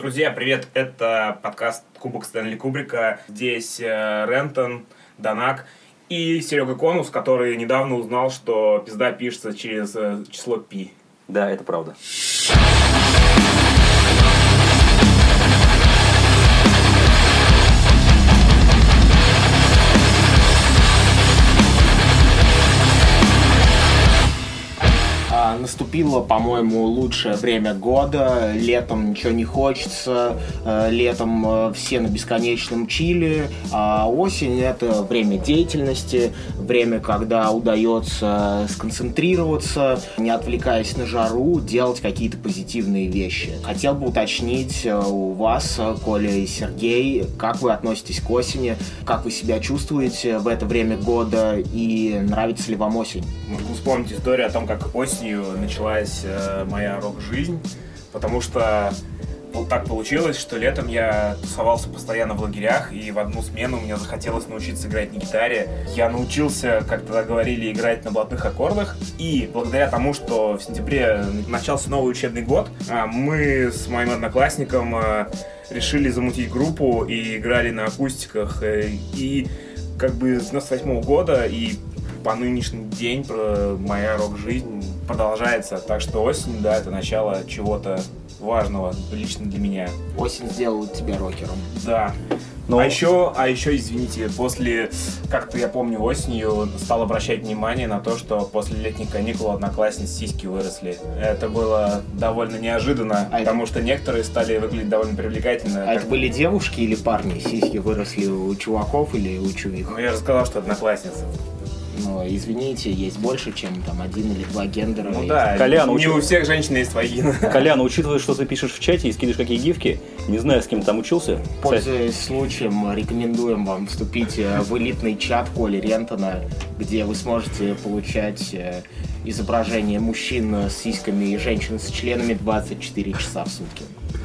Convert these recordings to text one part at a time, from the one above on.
Друзья, привет! Это подкаст Кубок Стэнли Кубрика. Здесь э, Рентон, Данак и Серега Конус, который недавно узнал, что пизда пишется через э, число пи. Да, это правда. Наступило, по-моему, лучшее время года. Летом ничего не хочется. э, Летом э, все на бесконечном чиле. А осень это время деятельности, время, когда удается сконцентрироваться, не отвлекаясь на жару, делать какие-то позитивные вещи. Хотел бы уточнить э, у вас, Коля и Сергей, как вы относитесь к осени, как вы себя чувствуете в это время года и нравится ли вам осень? Могу вспомнить историю о том, как осенью началась э, моя рок-жизнь, потому что вот так получилось, что летом я тусовался постоянно в лагерях, и в одну смену мне захотелось научиться играть на гитаре. Я научился, как тогда говорили, играть на блатных аккордах, и благодаря тому, что в сентябре начался новый учебный год, а, мы с моим одноклассником э, решили замутить группу и играли на акустиках, э, и как бы с 98 года и по нынешний день моя рок-жизнь продолжается. Так что осень, да, это начало чего-то важного лично для меня. Осень сделала тебя рокером. Да. Но- А еще, а еще, извините, после, как-то я помню, осенью стал обращать внимание на то, что после летних каникул у одноклассниц сиськи выросли. Это было довольно неожиданно, А это- потому что некоторые стали выглядеть довольно привлекательно. А как- это были девушки или парни? Сиськи выросли у чуваков или у чувих? Ну, я же сказал, что одноклассницы. Ну, извините, есть больше, чем там один или два гендера. Ну И- да, Колян, не учу- у всех женщин есть вагина. Колян, учитывая, что ты пишешь в чате и скидываешь какие гифки, не знаю, с кем ты там учился. Кстати, Пользуясь случаем, рекомендуем вам вступить э, в элитный чат Коли Рентона, где вы сможете получать э, изображение мужчин с сиськами и женщин с членами 24 часа в сутки.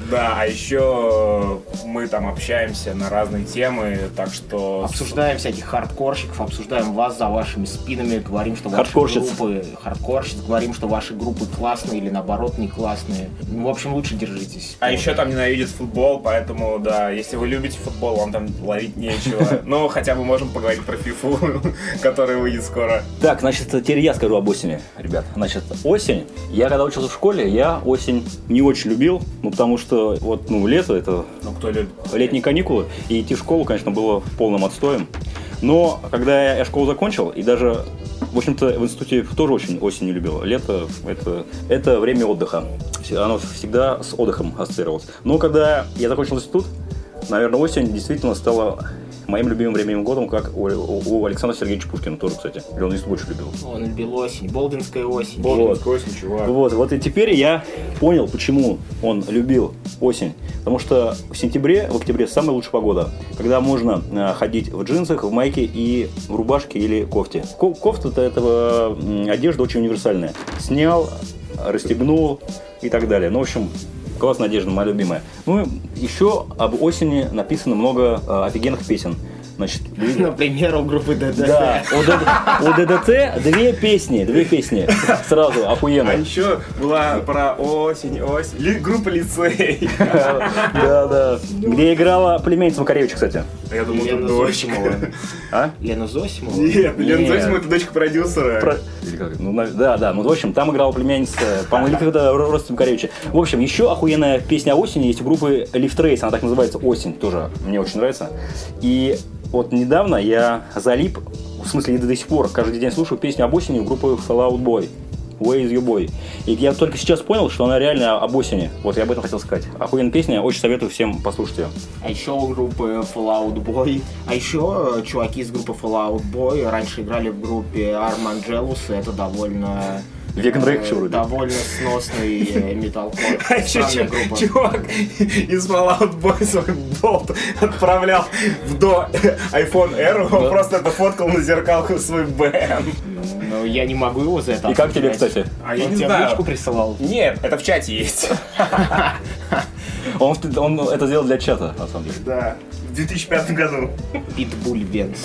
Да, а еще мы там общаемся на разные темы, так что... Обсуждаем всяких хардкорщиков, обсуждаем вас за вашими спинами, говорим, что ваши группы... Хардкорщиц. Говорим, что ваши группы классные или наоборот не классные. Ну, в общем, лучше держитесь. А еще там ненавидят футбол, поэтому, да, если вы любите футбол, вам там ловить нечего. Но хотя бы можем поговорить про фифу, которая выйдет скоро. Так, значит, теперь я скажу об осени, ребят. Значит, осень. Я когда учился в школе, я осень не очень любил, ну потому что вот, ну, лето это Ну, кто любит? летние каникулы, и идти в школу, конечно, было полным отстоем. Но когда я, школу закончил, и даже, в общем-то, в институте тоже очень осень не любил. Лето это, это время отдыха. Оно всегда с отдыхом ассоциировалось. Но когда я закончил институт, наверное, осень действительно стала моим любимым временем годом, как у, у- у Александра Сергеевича Пушкина тоже, кстати. Или он если больше любил. Он любил осень, болдинская осень. Болдинская осень, чувак. Вот, вот и теперь я понял, почему он любил осень. Потому что в сентябре, в октябре самая лучшая погода, когда можно э, ходить в джинсах, в майке и в рубашке или кофте. Ко- кофта это, это м, одежда очень универсальная. Снял, расстегнул и так далее. Ну, в общем, классная одежда, моя любимая. Ну, еще об осени написано много э, офигенных песен. Значит, Например, у группы ДДТ. да, у, Д- у ДДТ две песни, две песни сразу охуенно. А еще была про осень, осень. Ли- группа лицей. Да, да. Где играла племянница Макаревича, кстати. Я думал, Лена это. Зосимова. А? Лена Зосимова? Нет, Лена. Зосимова это дочка продюсера. Ну, да, да, ну, в общем, там играла племянница, по-моему, когда родственница Макаревича. В общем, еще охуенная песня осени есть у группы Lift Race, она так называется «Осень», тоже мне очень нравится. И вот недавно я залип, в смысле, и до сих пор каждый день слушаю песню об осени группы Fallout Boy. Where is your boy? И я только сейчас понял, что она реально об осени. Вот я об этом хотел сказать. Охуенная песня, очень советую всем послушать ее. А еще у группы Fallout Boy. А еще э, чуваки из группы Fallout Boy раньше играли в группе Arm Angelus. Это довольно... Э, Rage еще вроде. Довольно сносный э, металкор. А еще чувак из Fallout Boy свой болт отправлял в до iPhone R, он просто это фоткал на зеркалку свой бэм. Ну, я не могу его за это И как тебе, кстати? А я Он не тебе знаю. личку присылал? Нет, это в чате есть. Он, он это сделал для чата, на самом деле. Да, 2005 году. Питбуль Венс.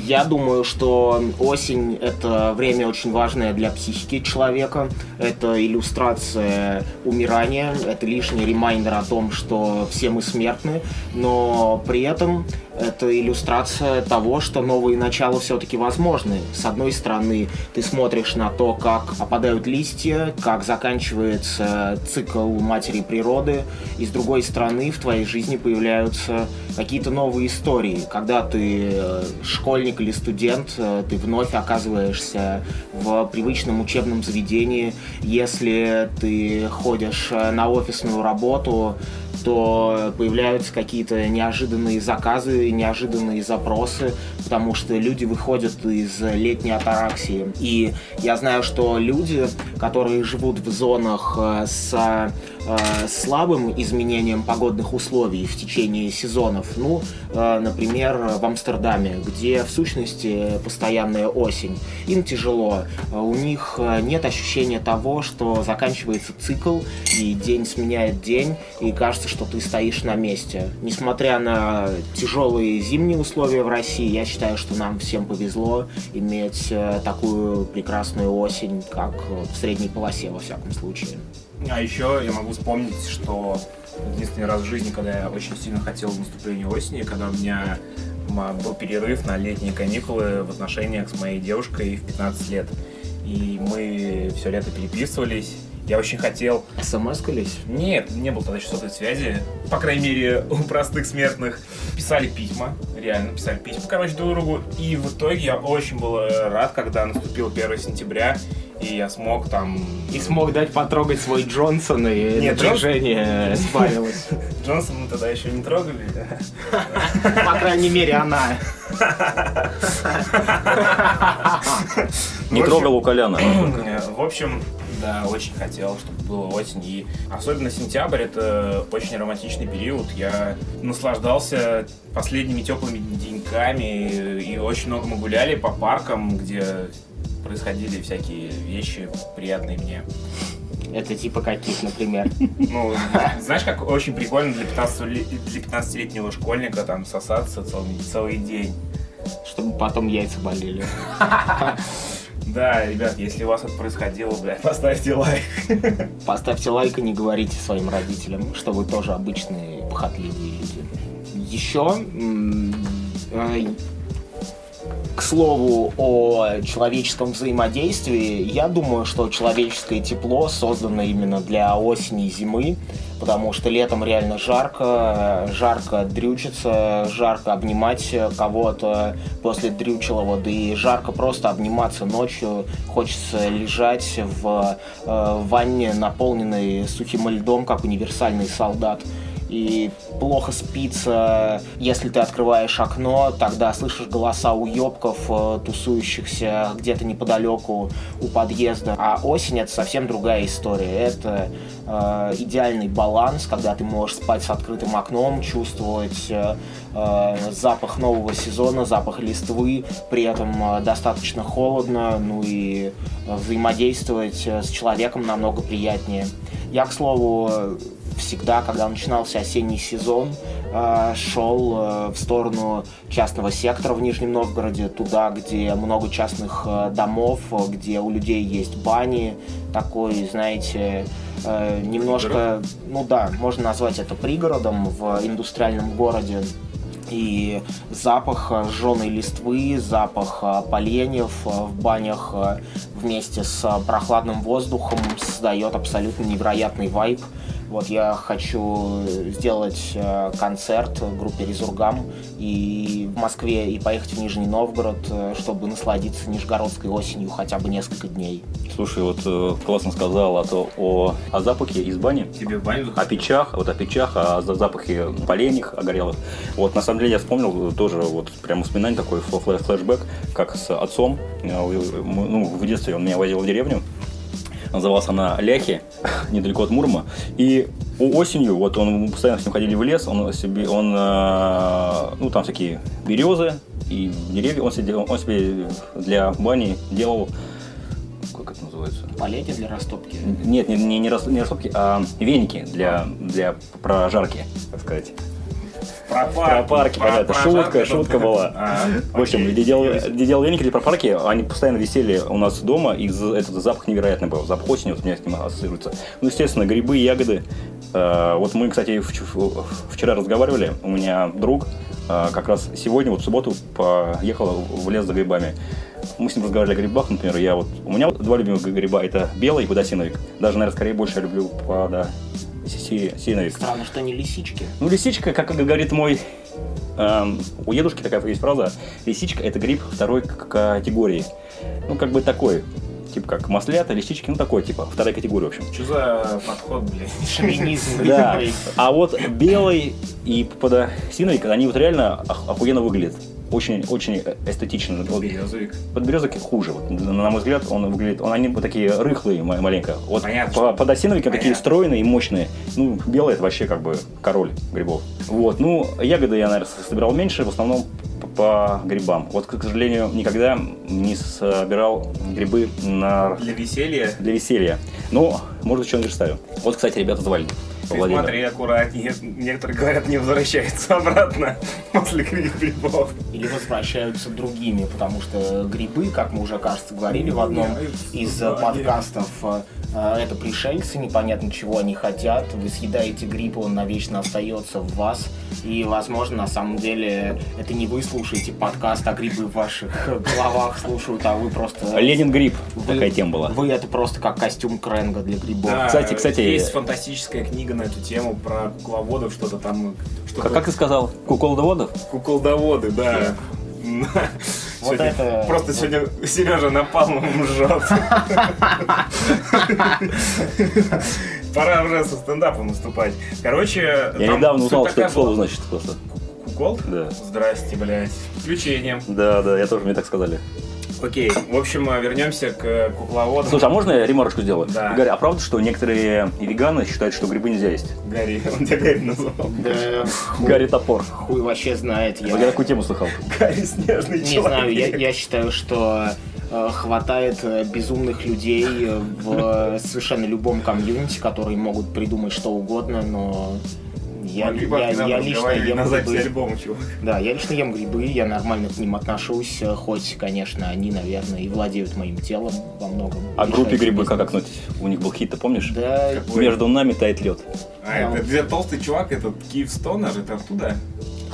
Я думаю, что осень — это время очень важное для психики человека. Это иллюстрация умирания, это лишний reminder о том, что все мы смертны, но при этом это иллюстрация того, что новые начала все-таки возможны. С одной стороны, ты смотришь на то, как опадают листья, как заканчивается цикл матери природы, и с другой стороны, в твоей жизни появляются какие-то новые истории. Когда ты э, школьник или студент, э, ты вновь оказываешься в привычном учебном заведении. Если ты ходишь э, на офисную работу, то появляются какие-то неожиданные заказы, неожиданные запросы, потому что люди выходят из летней атараксии. И я знаю, что люди, которые живут в зонах с э, слабым изменением погодных условий в течение сезонов. Ну, э, например, в Амстердаме, где в сущности постоянная осень. Им тяжело. Э, у них э, нет ощущения того, что заканчивается цикл, и день сменяет день, и кажется, что ты стоишь на месте. Несмотря на тяжелые зимние условия в России, я считаю, что нам всем повезло иметь э, такую прекрасную осень, как в средней полосе, во всяком случае. А еще я могу вспомнить, что единственный раз в жизни, когда я очень сильно хотел наступления осени, когда у меня был перерыв на летние каникулы в отношениях с моей девушкой в 15 лет. И мы все лето переписывались. Я очень хотел... СМС-кались? Нет, не было тогда еще сотовой связи. По крайней мере, у простых смертных. Писали письма, реально писали письма, короче, друг другу. И в итоге я очень был рад, когда наступил 1 сентября, и я смог там... И смог дать потрогать свой Джонсон, и Нет, напряжение Джон... сбавилось. Джонсон мы тогда еще не трогали. По крайней мере, она. Не трогал у Коляна. В общем, да, очень хотел, чтобы было осень. И особенно сентябрь это очень романтичный период. Я наслаждался последними теплыми деньками и очень много мы гуляли по паркам, где происходили всякие вещи приятные мне. Это типа каких, например? Ну, знаешь, как очень прикольно для 15-летнего школьника там сосаться целый, целый день. Чтобы потом яйца болели. Да, ребят, если у вас это происходило, блядь, поставьте лайк. Поставьте лайк и не говорите своим родителям, что вы тоже обычные похотливые люди. Еще э, к слову о человеческом взаимодействии, я думаю, что человеческое тепло создано именно для осени и зимы, потому что летом реально жарко, жарко дрючиться, жарко обнимать кого-то после дрючелого, да и жарко просто обниматься ночью, хочется лежать в э, ванне, наполненной сухим льдом, как универсальный солдат и плохо спится. Если ты открываешь окно, тогда слышишь голоса уебков, э, тусующихся где-то неподалеку у подъезда. А осень это совсем другая история. Это э, идеальный баланс, когда ты можешь спать с открытым окном, чувствовать э, э запах нового сезона, запах листвы, при этом э, достаточно холодно, ну и взаимодействовать с человеком намного приятнее. Я, к слову, всегда, когда начинался осенний сезон, э, шел э, в сторону частного сектора в Нижнем Новгороде, туда, где много частных э, домов, где у людей есть бани, такой, знаете, немножко, ну да, можно назвать это пригородом в индустриальном городе. И запах жженой листвы, запах поленьев в банях вместе с прохладным воздухом создает абсолютно невероятный вайб. Вот я хочу сделать э, концерт группе Резургам и в Москве и поехать в Нижний Новгород, э, чтобы насладиться нижегородской осенью хотя бы несколько дней. Слушай, вот э, классно сказал а то о, о запахе из бани. Тебе в баню О печах, вот о печах, о запахе поленьях огорелых. Вот на самом деле я вспомнил тоже вот прям воспоминание такой флешбэк, как с отцом. Ну, в детстве он меня возил в деревню, Называлась она Ляхи, недалеко от Мурма. И осенью, вот он постоянно с ним ходили в лес, он себе, он, э, ну там всякие березы и деревья, он себе, он себе для бани делал как это называется? Палети для растопки? Нет, не, не, не, растопки, а веники для, для прожарки, так сказать. Про Про парки, понятно. Шутка, шутка была. А, В общем, делал веники про парки, они постоянно висели у нас дома, и этот запах невероятный был. Запах осени вот у меня с ним ассоциируется. Ну, естественно, грибы, ягоды. Э, Вот мы, кстати, вч- вчера разговаривали, у меня друг э, как раз сегодня, вот в субботу, поехал в лес за грибами. Мы с ним разговаривали о грибах, например, я вот... У меня вот два любимых гриба, это белый и подосиновик. Даже, наверное, скорее больше я люблю подосиновик. Странно, что не лисички. Ну, лисичка, как говорит мой... эм, у дедушки такая есть фраза. Лисичка – это гриб второй к- категории. Ну, как бы такой. Типа как маслята, лисички, ну такой, типа, вторая категория, в общем. Что за подход, блядь? Шовинизм. Да. А вот белый и подосиновик, они вот реально ох- охуенно выглядят. Очень, очень эстетично. Вот Березовик. Подберезок хуже. Вот, на мой взгляд, он выглядит. Он, они вот такие рыхлые ма- маленько. Вот Понятно, по, подосиновики такие Понятно. стройные и мощные. Ну, белый это вообще как бы король грибов. Вот. Ну, ягоды я, наверное, собирал меньше, в основном по, грибам. Вот, к сожалению, никогда не собирал грибы на Для веселья. для веселья. Но, может, еще наверстаю. Вот, кстати, ребята звали. Ты Владимир. смотри аккуратнее. Некоторые говорят, не возвращаются обратно после грибов. Или возвращаются другими, потому что грибы, как мы уже, кажется, говорили в одном из э, подкастов, э, э, это пришельцы, непонятно чего они хотят. Вы съедаете гриб, он навечно остается в вас. И, возможно, на самом деле, это не вы слушаете подкаст, а грибы в ваших головах слушают, а вы просто... Ленин гриб. Вы- Такая тема была. Вы это просто как костюм Кренга для грибов. Да, Кстати, кстати- Есть фантастическая книга на эту тему про кукловодов, что-то там... Что Как, как ты сказал? Куколдоводов? Куколдоводы, да. Вот Сегодня- это- Просто сегодня Сережа напалмом жжет. Пора уже со стендапом наступать. Короче, Я недавно узнал, что это слово значит просто. Кукол? Да. Здрасте, блядь. С подключением. Да, да, я тоже, мне так сказали. Окей, в общем, э, вернемся к кукловодам. Слушай, а можно я ремарочку сделаю? Да. Гарри, а правда, что некоторые веганы считают, что грибы нельзя есть? Гарри, он тебя Гарри назвал. Да, Гарри топор. хуй вообще знает. Вот я такую тему слыхал. Гарри снежный Не человек. знаю, я, я считаю, что э, хватает э, безумных людей э, в э, совершенно любом комьюнити, которые могут придумать что угодно, но я, Могли я, я, нам лично ем на грибы. альбома, чувак. Да, я лично ем грибы, я нормально к ним отношусь, э, хоть, конечно, они, наверное, и владеют моим телом во многом. А группе грибы как относитесь? У них был хит, ты помнишь? Да, Какой? Между нами тает лед. А, это где толстый чувак, этот Киев Стонер, это оттуда?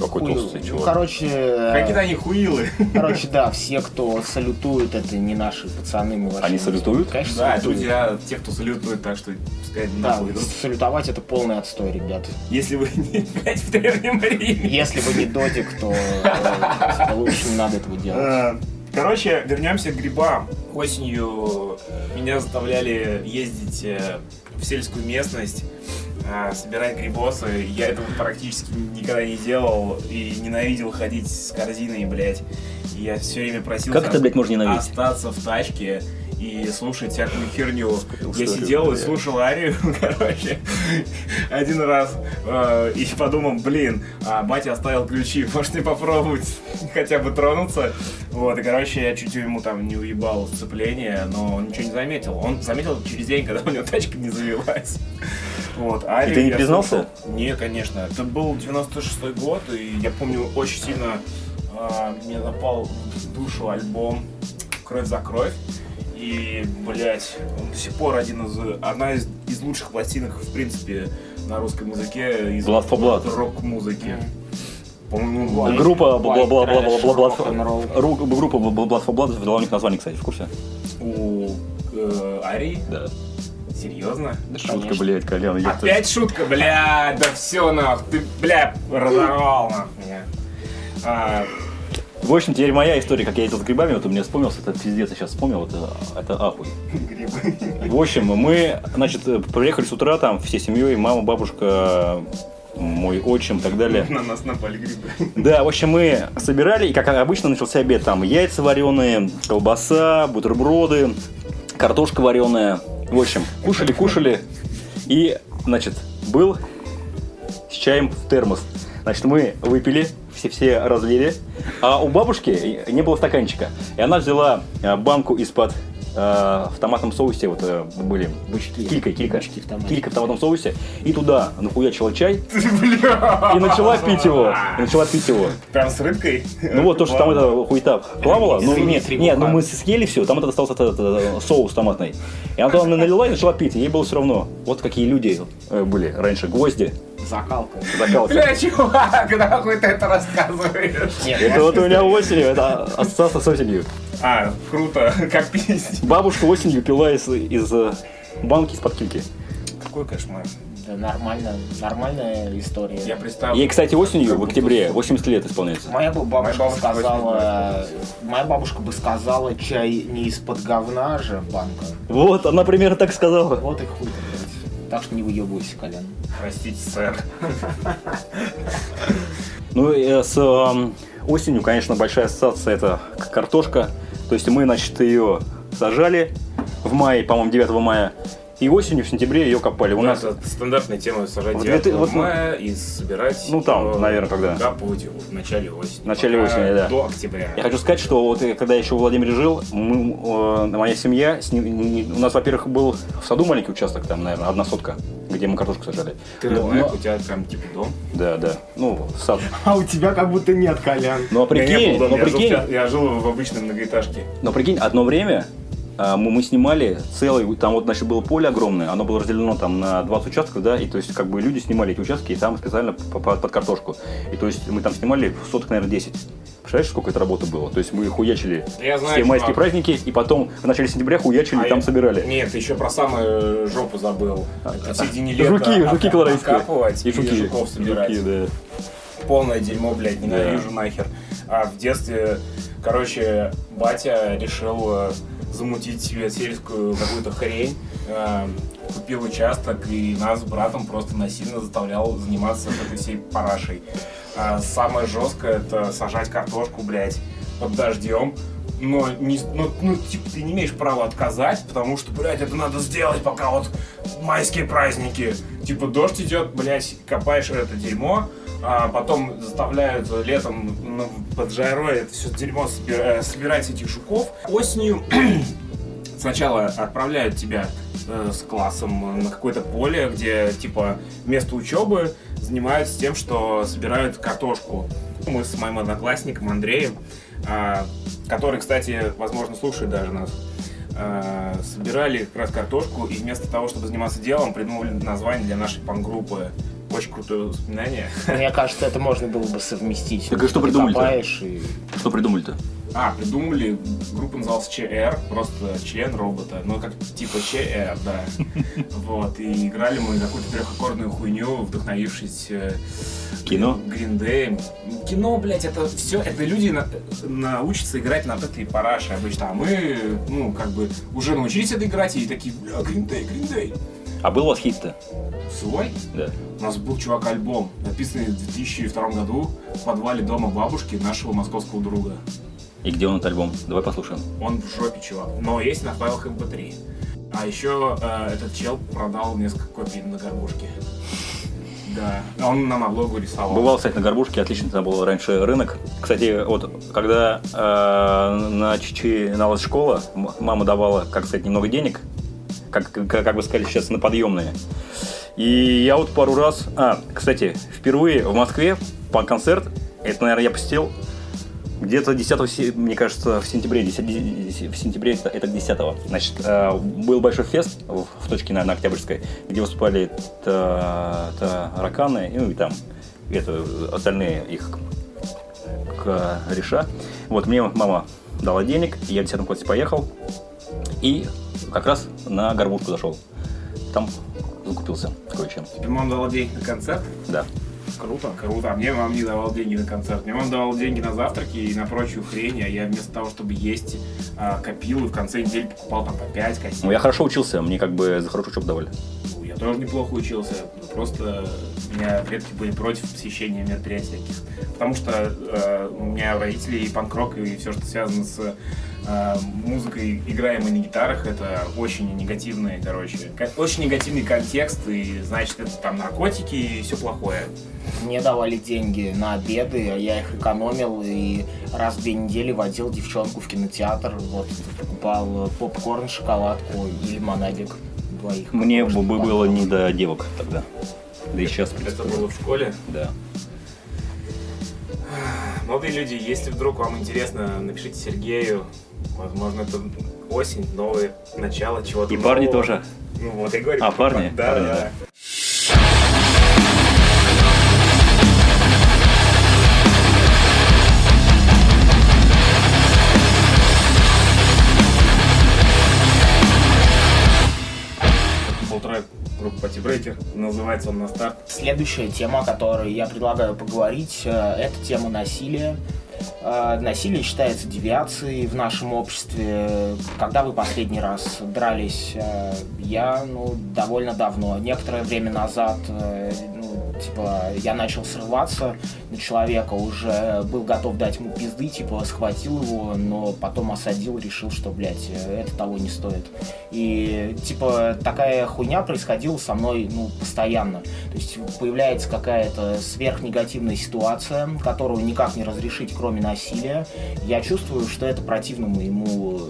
Какой толстый ну, чувак. короче, э, Какие-то они хуилы. короче, да, все, кто салютует, это не наши пацаны, мы вообще Они салютуют? Конечно, Да, салютуют. друзья, те, кто салютует, так что пускай Да, идут. салютовать это полный отстой, ребят. Если вы не блядь, в Древнем Риме. Если вы не додик, то э, лучше не надо этого делать. Э, Короче, вернемся к грибам. Осенью меня заставляли ездить э, в сельскую местность, э, собирать грибосы. Я этого практически никогда не делал и ненавидел ходить с корзиной, блядь. И я все время просил Как это, блядь, можно ненавидеть? остаться в тачке и слушать всякую херню. Я историю, сидел и блядь. слушал Арию, короче, один раз. э, и подумал, блин, а батя оставил ключи, может не попробовать хотя бы тронуться. Вот, и, короче, я чуть ему там не уебал сцепление, но он ничего не заметил. Он заметил через день, когда у него тачка не завелась. Вот, Арию ты не признался? слушал. Не, конечно. Это был 96-й год, и я помню, очень сильно а, мне напал в душу альбом «Кровь за кровь». И, блядь, он до сих пор один из, одна из, из лучших пластинок, в принципе, на русском языке из Blood for Blood. рок-музыки. По-моему, White- Группа Blood for Blood у них название, кстати, в курсе? у э, Арии? Да. Серьезно? Шутка, Конечно. блядь, Колян, ёпта. Опять шутка, бля, да все нахуй, ты, бля, разорвал нахуй меня. А, В общем, теперь моя история, как я ездил с грибами, вот у меня вспомнился, это пиздец, я сейчас вспомнил, это, это ахуй. грибы. В общем, мы, значит, приехали с утра там всей семьей, мама, бабушка, мой отчим и так далее. На нас напали грибы. Да, в общем, мы собирали, и как обычно начался обед, там яйца вареные, колбаса, бутерброды, картошка вареная. В общем, кушали, кушали. И, значит, был с чаем в термос. Значит, мы выпили, все-все разлили, а у бабушки не было стаканчика. И она взяла а, банку из-под э, в томатном соусе вот э, были. Бычки. Килька, килька. Бычки в томате. Килька в томатном соусе. И туда нахуячила чай. И начала пить его. И начала пить его. Прям с рыбкой? Ну вот то, что там эта хуета плавала, ну нет, нет, ну мы съели все, там это остался этот, соус томатный. И она туда налила и начала пить, ей было все равно. Вот какие люди э, были раньше, гвозди, Закалка. закалки. Бля, чувак, нахуй ты это рассказываешь? Нет, Это вот у меня осенью, это ассоциация с осенью. А, круто, как пить. Бабушка осенью пила из, из э, банки из-под кильки. Какой кошмар. да, нормально, нормальная история. Я представил. Ей, кстати, осенью в октябре 80 лет исполняется. Моя бы бабушка, Моя бабушка сказала, моя бабушка бы сказала, чай не из-под говна же банка. Вот, она примерно так сказала. Вот и хуй блядь. Так что не выебывайся, Колян. Простите, сэр. Ну, э, с эм, осенью, конечно, большая ассоциация это картошка. То есть мы, значит, ее сажали в мае, по-моему, 9 мая. И осенью, в сентябре ее копали. У У нас нас это стандартная тема сажать Вот 9 это- вот, ну, мая и собирать. ну, там, э, наверное, когда. Капывать в начале осени. В начале Пока осени, да. До октября. Я хочу сказать, что вот э, когда я еще в Владимире жил, мы, э, моя семья, с ним- не- у нас, во-первых, был в саду маленький участок, там, наверное, одна сотка, где мы картошку сажали. Ты Но- но- у тебя прям типа дом. Да, да. Ну, сад. А у тебя как будто нет, Колян. Но У меня не прикинь, был дом, но я жил в прикинь, ча- Я жил в обычной многоэтажке. но прикинь, одно время а, мы, мы снимали целый, там вот, значит, было поле огромное, оно было разделено там на 20 участков, да, и то есть как бы люди снимали эти участки и там специально по- по- под картошку. И то есть мы там снимали соток, наверное, 10. Представляешь, сколько это работы было? То есть мы хуячили Я знаю, все майские чувак. праздники, и потом в начале сентября хуячили, А там я- собирали. Нет, еще про самую жопу забыл. Это в середине лета. Жуки, жуки ока- колорадские. И, жуки. жуков собирать. Жуки, да. Полное дерьмо, блядь, ненавижу нахер. А в детстве, короче, батя решил э, замутить себе сельскую какую-то хрень. Э, Купил участок и нас с братом просто насильно заставлял заниматься этой всей парашей. А самое жесткое это сажать картошку, блядь, под дождем. Но, не, ну, ну, типа, ты не имеешь права отказать, потому что, блядь, это надо сделать, пока вот майские праздники. Типа, дождь идет, блядь, копаешь это дерьмо, а потом заставляют летом ну, под жарой это все дерьмо собира- э, собирать этих жуков. Осенью сначала отправляют тебя э, с классом на какое-то поле, где типа вместо учебы занимаются тем, что собирают картошку. Мы с моим одноклассником Андреем, а, который, кстати, возможно, слушает даже нас, а, собирали как раз картошку и вместо того, чтобы заниматься делом, придумали название для нашей пан-группы. Очень крутое воспоминание. Мне кажется, это можно было бы совместить. Так и что копаешь и... Что придумали-то? А, придумали, группа называлась ЧР, просто член робота, ну как типа ЧР, да. Вот, и играли мы какую-то трехаккордную хуйню, вдохновившись э, Кино? Гриндеем. Кино, блядь, это все, это люди на- научатся играть на этой параше обычно, а мы, ну, как бы, уже научились это играть и такие, бля, Гриндей, Гриндей. А был у вас хит-то? Свой? Да. У нас был, чувак, альбом, написанный в 2002 году в подвале дома бабушки нашего московского друга. И где он этот альбом? Давай послушаем. Он в жопе, чувак. Но есть на файлах MP3. А еще э, этот чел продал несколько копий на горбушке. Да. Он нам облогу рисовал. Бывал, кстати, на Горбушке, отлично там был раньше рынок. Кстати, вот когда э, на начиналась школа, м- мама давала, как сказать, немного денег, как, как, как бы сказали сейчас, на подъемные. И я вот пару раз... А, кстати, впервые в Москве по концерт, это, наверное, я посетил где-то 10 се- мне кажется, в сентябре, 10 в сентябре это, это 10 Значит, э, был большой фест в, в точке на, на Октябрьской, где выступали та- тараканы, ну и там это, остальные их к- кореша. Вот, мне мама дала денег, я в 10 классе поехал, и как раз на горбушку зашел. Там закупился кое-чем. Тебе мама дала денег на концерт? Да. Круто, круто. А мне мама не давала деньги на концерт. Мне мама давала деньги на завтраки и на прочую хрень, а я вместо того, чтобы есть, а, копил и в конце недели покупал там по 5 кассет. Ну, я хорошо учился, мне как бы за хорошую учебу давали. Ну, Я тоже неплохо учился, просто у меня предки были против посещения мероприятий таких. Потому что э, у меня родители и панк-рок, и все, что связано с э, музыкой, играемой на гитарах, это очень негативный, короче, ко- очень негативный контекст, и значит, это там наркотики и все плохое. Мне давали деньги на обеды, а я их экономил и раз в две недели водил девчонку в кинотеатр, вот, покупал попкорн, шоколадку и лимонадик двоих. Мне бы было не до девок тогда. Да и сейчас, Это было в школе. Да. Молодые люди, если вдруг вам интересно, напишите Сергею. Возможно, это осень, новое начало чего-то И парни нового. тоже. Ну вот, я говорю. А, парни? Да, Парни, да. да. Breaker. Называется он на старт. Следующая тема, о которой я предлагаю поговорить, э, это тема насилия. Э, Насилие считается девиацией в нашем обществе. Когда вы последний раз дрались? Э, Я, ну, довольно давно. Некоторое время назад, типа, я начал срываться на человека, уже был готов дать ему пизды, типа, схватил его, но потом осадил, решил, что, блядь, это того не стоит. И, типа, такая хуйня происходила со мной, ну, постоянно. То есть появляется какая-то сверхнегативная ситуация, которую никак не разрешить, кроме насилия. Я чувствую, что это противно моему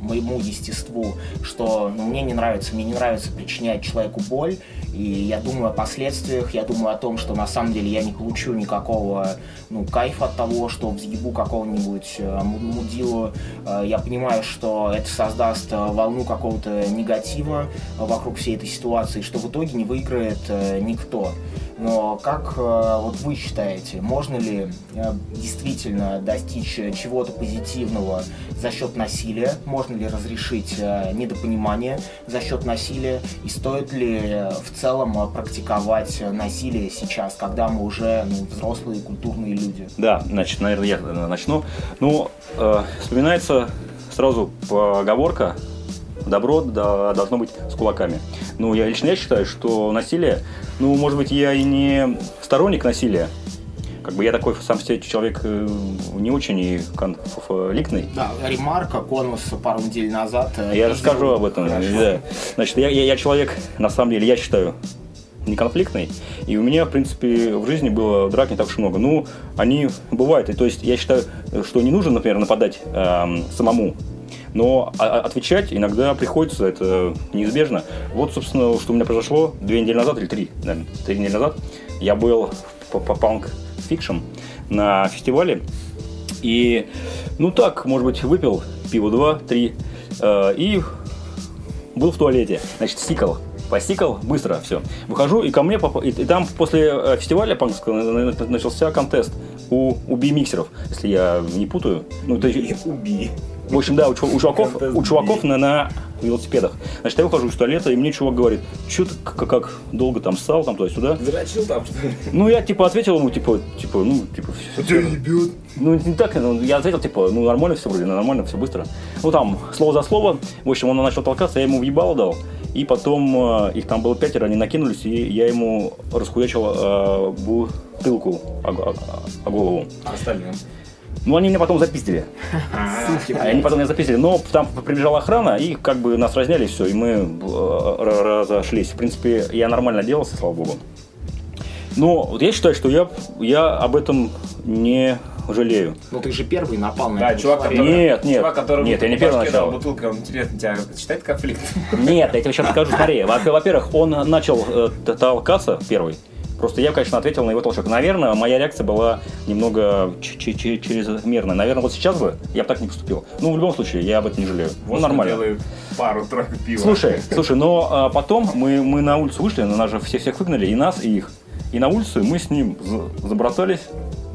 моему естеству, что ну, мне не нравится, мне не нравится причинять человеку боль, и я думаю о последствиях, я думаю о том, что на самом деле я не получу никакого ну, кайфа от того, что взъебу какого-нибудь э, му- мудилу. Э, я понимаю, что это создаст э, волну какого-то негатива вокруг всей этой ситуации, что в итоге не выиграет никто. Но как э, вот вы считаете, можно ли э, действительно достичь э, чего-то позитивного за счет насилия? Можно ли разрешить недопонимание за счет насилия? И стоит ли в целом практиковать насилие сейчас, когда мы уже ну, взрослые культурные люди? Да, значит, наверное, я начну. Ну, э, вспоминается сразу поговорка «добро да- должно быть с кулаками». Ну, я лично я считаю, что насилие, ну, может быть, я и не сторонник насилия, как бы я такой сам себе человек э, не очень и конфликтный. Да, ремарка Конуса пару недель назад. э, Я расскажу об этом. Хорошо. да. Значит, я, я, я человек, на самом деле, я считаю, не конфликтный. И у меня, в принципе, в жизни было драк не так уж много. Ну, они бывают. И, то есть я считаю, что не нужно, например, нападать эм, самому. Но отвечать иногда приходится, это неизбежно. Вот, собственно, что у меня произошло две недели назад, или три, наверное, три недели назад. Я был по, Punk Fiction на фестивале. И, ну так, может быть, выпил пиво два, три, э, и был в туалете. Значит, сикал. Посикал, быстро, все. Выхожу, и ко мне, и, и там после э, фестиваля панкского на- на- начался контест у, у би-миксеров, если я не путаю. Ну, это, И убей. В общем, да, у, у чуваков, у чуваков на, на велосипедах. Значит, я выхожу из туалета, и мне чувак говорит, что ты как, как долго там ссал, там туда-сюда. Зрачил там, что ли? Ну, я, типа, ответил ему, типа, типа, ну, типа, все, ебет. ну, не так, ну, я ответил, типа, ну, нормально все вроде, нормально, все быстро. Ну, там, слово за слово, в общем, он начал толкаться, я ему въебало дал, и потом, э, их там было пятеро, они накинулись, и я ему расхуячил э, бутылку о, о- о голову. А остальным? Ну, они меня потом запиздили. Суки, Они потом меня запиздили, но там прибежала охрана, и как бы нас разняли, все, и мы э, разошлись. В принципе, я нормально делался, слава богу. Но вот я считаю, что я, я об этом не жалею. Ну ты же первый напал на Да, чувак, который... Нет, нет, Чувак, который нет, я не первый начал. бутылкой, он, интересно, тебя считает конфликт? Нет, я тебе сейчас скажу, смотри. Во- Во-первых, он начал э, толкаться первый. Просто я, конечно, ответил на его толчок. Наверное, моя реакция была немного чрезмерная. Наверное, вот сейчас бы я бы так не поступил. Ну, в любом случае, я об этом не жалею. Ну, Вот нормально. делаю пару-тройку пива. Слушай, слушай, но а, потом мы, мы на улицу вышли, на нас же все, всех выгнали, и нас, и их. И на улицу мы с ним за- забратались,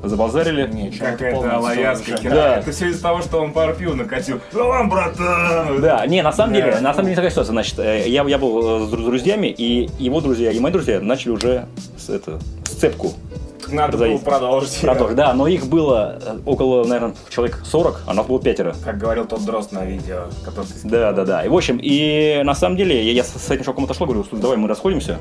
забазарили. Не, чё, Как это лоязка. Да. Это все из-за того, что он пару пив накатил. Ну вам, братан! Да, не, на самом деле, на самом деле не такая ситуация. Значит, э, я, я был э, с дру- друзьями, и его друзья, и мои друзья начали уже с, это, сцепку. Надо было продолжить. Продолжить. Да, но их было э, около, наверное, человек 40, а нас было пятеро. Как говорил тот дрозд на видео, который ты Да, да, да. И в общем, и на самом деле я, я с этим чуваком отошел, говорю, «Слушай, давай мы расходимся,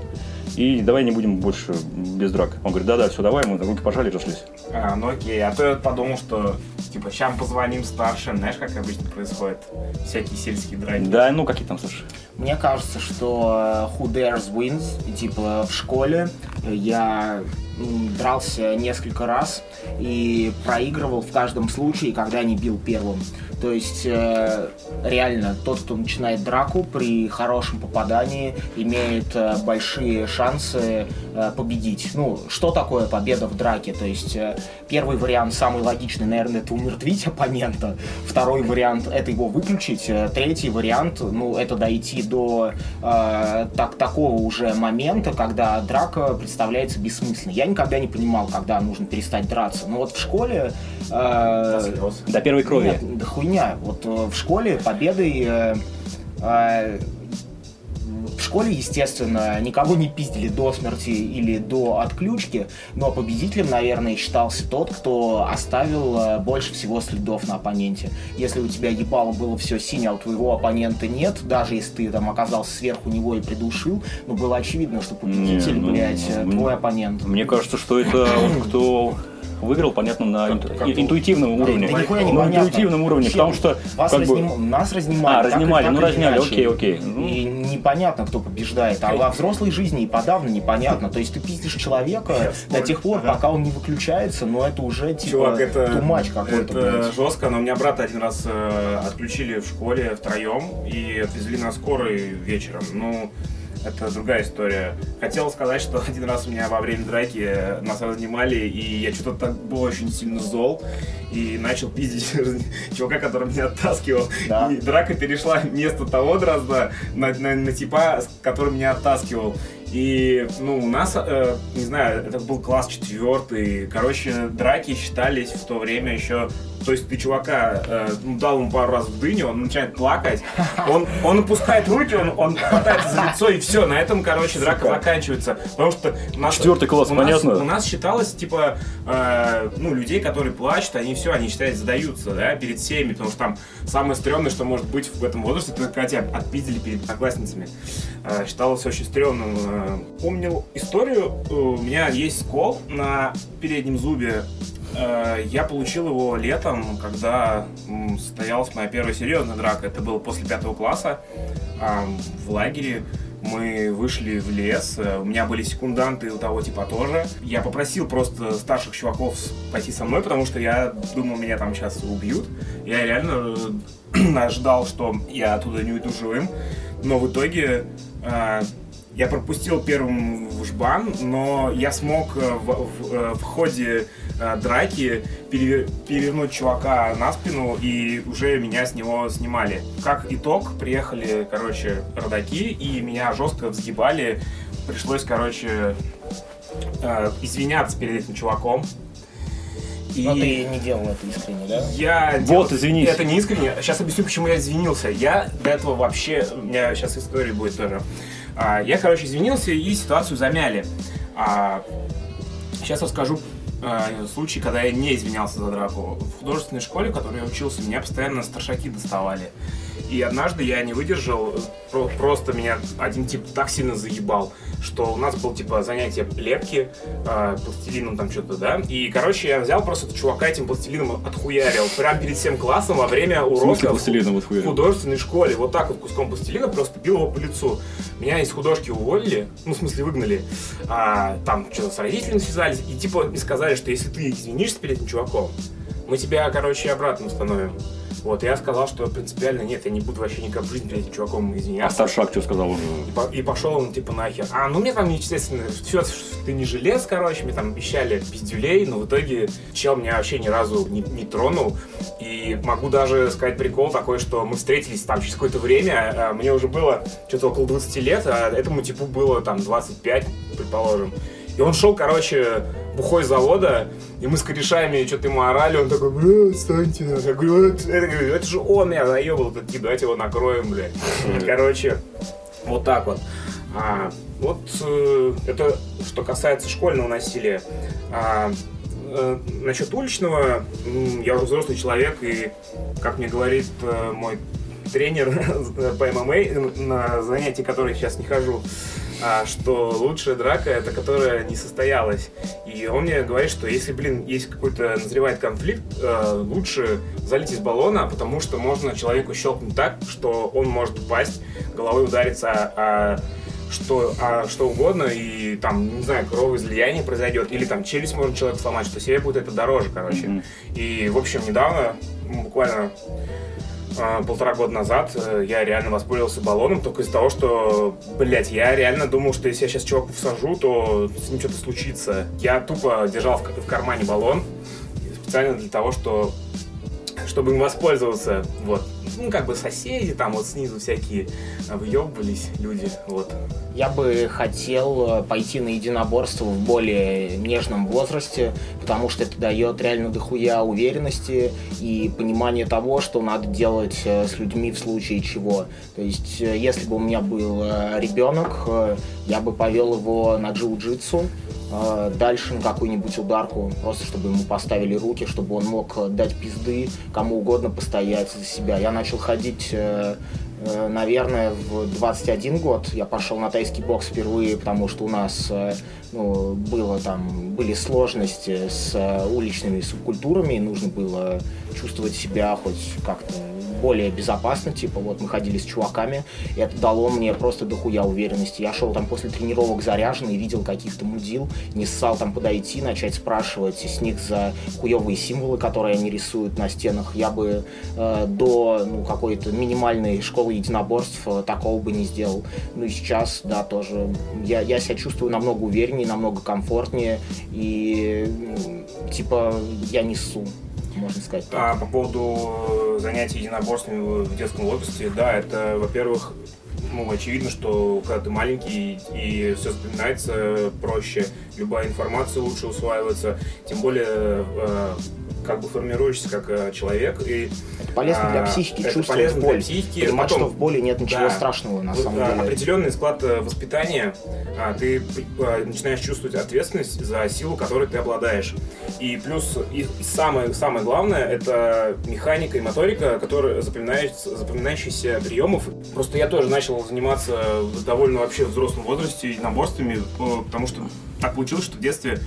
и давай не будем больше без драк. Он говорит, да-да, все, давай, мы руки пожали и разошлись. А, ну окей. А то я подумал, что типа сейчас позвоним старшим, знаешь, как обычно происходит. Всякие сельские драки. Да, ну какие там, слушай. Мне кажется, что э, who dares wins. И, типа в школе я дрался несколько раз и проигрывал в каждом случае, когда не бил первым. То есть э, реально тот, кто начинает драку при хорошем попадании, имеет э, большие шансы э, победить. Ну, что такое победа в драке? То есть э, первый вариант, самый логичный, наверное, это умертвить оппонента. Второй вариант это его выключить. Э, третий вариант, ну, это дойти до э, так, такого уже момента, когда драка представляется бессмысленной. Я никогда не понимал, когда нужно перестать драться. Но вот в школе... Э, До первой крови. Нет, да хуйня. Вот э, в школе победой... Э, э, в школе, естественно, никого не пиздили до смерти или до отключки, но победителем, наверное, считался тот, кто оставил больше всего следов на оппоненте. Если у тебя ебало было все синее, а у твоего оппонента нет, даже если ты там оказался сверху него и придушил, ну было очевидно, что победитель, Не, ну, блядь, ну, твой оппонент. Мне кажется, что это вот кто выиграл, понятно, на Как- инту- как- интуитивном уровне. Да нихуя не Ну, понятно. интуитивном уровне, Вообще, потому что вас как бы- разним- нас разнимали. А, разнимали, так ну, разняли, иначе. окей, окей. Ну. И непонятно, кто побеждает. А во взрослой жизни и подавно непонятно. То есть ты пиздишь человека до тех пор, пока он не выключается, но это уже типа Чувак, это, тумач какой-то. это жестко, но у меня брата один раз э, отключили в школе втроем и отвезли на скорой вечером. Ну, это другая история. Хотел сказать, что один раз у меня во время драки э, нас разнимали, и я что-то так был очень сильно зол, и начал пиздить чувака, который меня оттаскивал. Да. И драка перешла вместо того дрозда на, на, на типа, который меня оттаскивал. И, ну, у нас, э, не знаю, это был класс четвертый. Короче, драки считались в то время еще... То есть ты чувака э, ну, дал ему пару раз в дыню, он начинает плакать, он, он опускает руки, он, он хватается за лицо, и все, на этом, короче, драка заканчивается. Потому что у нас, Четвертый класс, у нас- понятно? у нас считалось, типа, э, ну, людей, которые плачут, они все, они, считают, сдаются, да, перед всеми, потому что там самое стрёмное, что может быть в этом возрасте, это когда тебя отпиздили перед одноклассницами. Э, считалось очень стрёмным. Э, Помнил историю, э, у меня есть скол на переднем зубе, Я получил его летом, когда состоялась моя первая серьезная драка. Это было после пятого класса а, в лагере. Мы вышли в лес, у меня были секунданты у того типа тоже. Я попросил просто старших чуваков пойти со мной, потому что я думал, меня там сейчас убьют. Я реально ожидал, что я оттуда не уйду живым. Но в итоге я пропустил первым в жбан, но я смог э, в, в- э, в ходе э, драки переве- перевернуть чувака на спину, и уже меня с него снимали. Как итог, приехали, короче, родаки, и меня жестко взгибали. Пришлось, короче, извиняться перед этим чуваком. И... Но ты не делал это искренне, да? Я Вот, делал- извинись. Это не искренне. Сейчас объясню, почему я извинился. Я до этого вообще... У меня сейчас история будет тоже. А, я, короче, извинился и ситуацию замяли. А, сейчас расскажу а, случай, когда я не извинялся за драку. В художественной школе, в которой я учился, меня постоянно старшаки доставали. И однажды я не выдержал, про- просто меня один тип так сильно заебал, что у нас было типа занятие лепки, э, пластилином там что-то, да. И, короче, я взял просто этого чувака этим пластилином отхуярил. Прям перед всем классом во время В урока пластилином вот в художественной школе. Вот так вот куском пластилина просто бил его по лицу. Меня из художки уволили, ну, в смысле, выгнали. А, там что-то с родителями связались. И типа мне сказали, что если ты извинишься перед этим чуваком, мы тебя, короче, обратно установим. Вот, я сказал, что принципиально нет, я не буду вообще никак в жизни перед этим чуваком А извиняться. старшак что сказал уже? И, по- и пошел он типа нахер. А, ну мне там, естественно, все, ты не желез, короче, мне там обещали пиздюлей, но в итоге чел меня вообще ни разу не, не тронул. И могу даже сказать прикол такой, что мы встретились там через какое-то время, а, мне уже было что-то около 20 лет, а этому типу было там 25, предположим. И он шел, короче, бухой завода, и мы с корешами что-то ему орали, он такой, бля, отстаньте. Я говорю, это, это, же он меня заебал, этот тип, давайте его накроем, блядь. Короче, вот так вот. А, вот э, это что касается школьного насилия. А, э, насчет уличного, я уже взрослый человек, и, как мне говорит э, мой тренер по ММА, на занятия, которые сейчас не хожу, что лучшая драка это которая не состоялась. И он мне говорит, что если, блин, есть какой-то назревает конфликт, э, лучше залить из баллона, потому что можно человеку щелкнуть так, что он может упасть, головой удариться о что, а, что угодно, и там, не знаю, кровоизлияние произойдет, или там челюсть может человек сломать, что себе будет это дороже, короче. Мгм. И, в общем, недавно, буквально а, полтора года назад, э, я реально воспользовался баллоном только из-за того, что, блядь, я реально думал, что если я сейчас чуваку всажу, то с ним что-то случится. Я тупо держал в, в кармане баллон специально для того, что чтобы им воспользоваться, вот. Ну, как бы соседи, там вот снизу всякие въебывались люди, вот. Я бы хотел э, пойти на единоборство в более нежном возрасте, потому что это дает реально дохуя уверенности и понимание того, что надо делать э, с людьми в случае чего. То есть, э, если бы у меня был ребенок, я бы повел его на джиу-джитсу, дальше на какую-нибудь ударку, просто чтобы ему поставили руки, чтобы он мог э, дать пизды, кому угодно постоять за себя. Я начал ходить э, э, наверное, в 21 год я пошел на тайский бокс впервые, потому что у нас ну, было там, были сложности с уличными субкультурами, и нужно было чувствовать себя хоть как-то более безопасно, типа вот мы ходили с чуваками, и это дало мне просто дохуя уверенности. Я шел там после тренировок заряженный, видел каких-то мудил, не ссал там подойти, начать спрашивать с них за хуевые символы, которые они рисуют на стенах. Я бы э, до ну, какой-то минимальной школы единоборств э, такого бы не сделал. Ну и сейчас, да, тоже. Я, я себя чувствую намного увереннее, намного комфортнее, и типа я не ссу, можно сказать. А по поводу занятий единоборствами в детском возрасте, да, это, во-первых, ну, очевидно, что когда ты маленький и все запоминается проще, любая информация лучше усваивается, тем более э, как бы формируешься как э, человек и Это полезно для а, психики, это чувствовать полезно для боль. психики. Понимать, Потом- что в боли нет ничего Да. страшного на самом деле. определенный склад э, воспитания, а, ты а, начинаешь чувствовать ответственность за силу, которой ты обладаешь. И плюс и, и самое, самое главное это механика и моторика, которые запоминаются, запоминающиеся приемов. Просто я тоже начал заниматься в довольно вообще взрослом возрасте единоборствами, э, потому что так получилось, что в детстве